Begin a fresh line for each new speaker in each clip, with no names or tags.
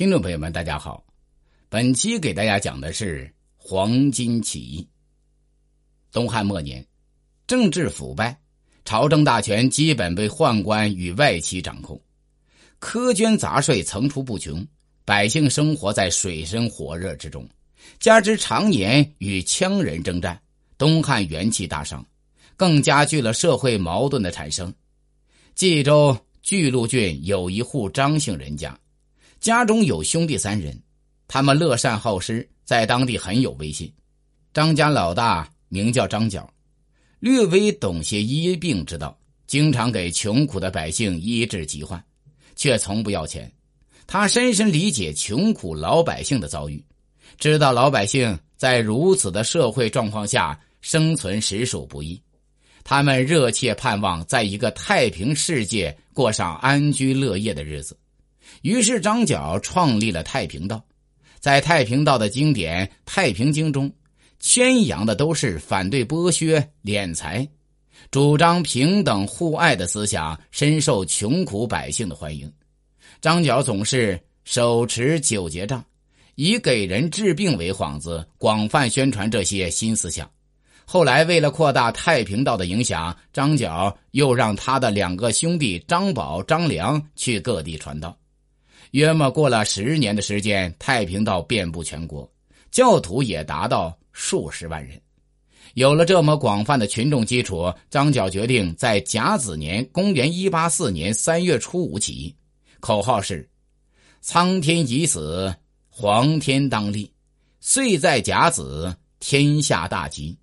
听众朋友们，大家好，本期给大家讲的是黄巾起义。东汉末年，政治腐败，朝政大权基本被宦官与外戚掌控，苛捐杂税层出不穷，百姓生活在水深火热之中，加之常年与羌人征战，东汉元气大伤，更加剧了社会矛盾的产生。冀州巨鹿郡有一户张姓人家。家中有兄弟三人，他们乐善好施，在当地很有威信。张家老大名叫张角，略微懂些医病之道，经常给穷苦的百姓医治疾患，却从不要钱。他深深理解穷苦老百姓的遭遇，知道老百姓在如此的社会状况下生存实属不易，他们热切盼望在一个太平世界过上安居乐业的日子。于是张角创立了太平道，在太平道的经典《太平经》中，宣扬的都是反对剥削敛财，主张平等互爱的思想，深受穷苦百姓的欢迎。张角总是手持九节杖，以给人治病为幌子，广泛宣传这些新思想。后来，为了扩大太平道的影响，张角又让他的两个兄弟张宝、张良去各地传道。约莫过了十年的时间，太平道遍布全国，教徒也达到数十万人。有了这么广泛的群众基础，张角决定在甲子年（公元184年）三月初五起，口号是：“苍天已死，黄天当立。岁在甲子，天下大吉。”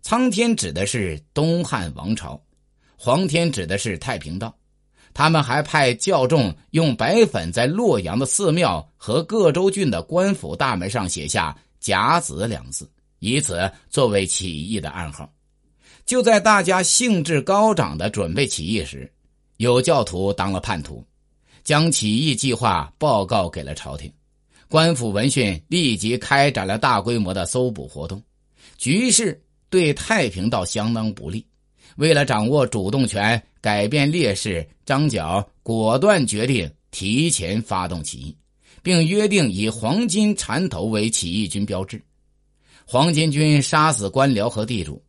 苍天指的是东汉王朝，黄天指的是太平道。他们还派教众用白粉在洛阳的寺庙和各州郡的官府大门上写下“甲子”两字，以此作为起义的暗号。就在大家兴致高涨的准备起义时，有教徒当了叛徒，将起义计划报告给了朝廷。官府闻讯，立即开展了大规模的搜捕活动，局势对太平道相当不利。为了掌握主动权，改变劣势，张角果断决定提前发动起义，并约定以黄金缠头为起义军标志。黄巾军杀死官僚和地主，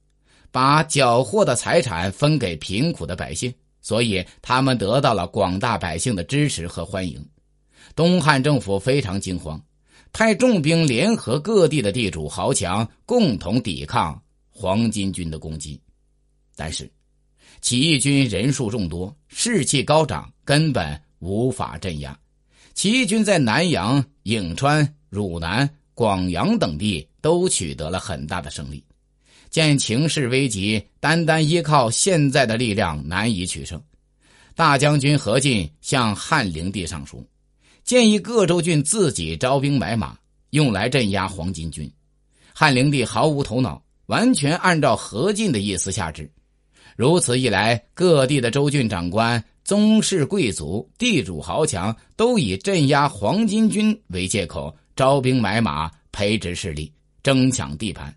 把缴获的财产分给贫苦的百姓，所以他们得到了广大百姓的支持和欢迎。东汉政府非常惊慌，派重兵联合各地的地主豪强，共同抵抗黄巾军的攻击。但是，起义军人数众多，士气高涨，根本无法镇压。起义军在南阳、颍川、汝南、广阳等地都取得了很大的胜利。见情势危急，单单依靠现在的力量难以取胜。大将军何进向汉灵帝上书，建议各州郡自己招兵买马，用来镇压黄巾军。汉灵帝毫无头脑，完全按照何进的意思下旨。如此一来，各地的州郡长官、宗室贵族、地主豪强都以镇压黄巾军为借口，招兵买马，培植势力，争抢地盘，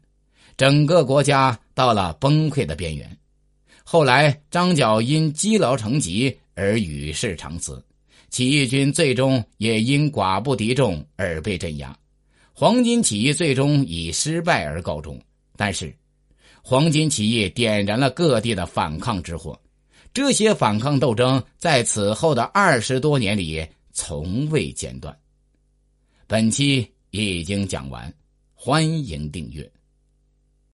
整个国家到了崩溃的边缘。后来，张角因积劳成疾而与世长辞，起义军最终也因寡不敌众而被镇压，黄巾起义最终以失败而告终。但是，黄巾起义点燃了各地的反抗之火，这些反抗斗争在此后的二十多年里从未间断。本期已经讲完，欢迎订阅。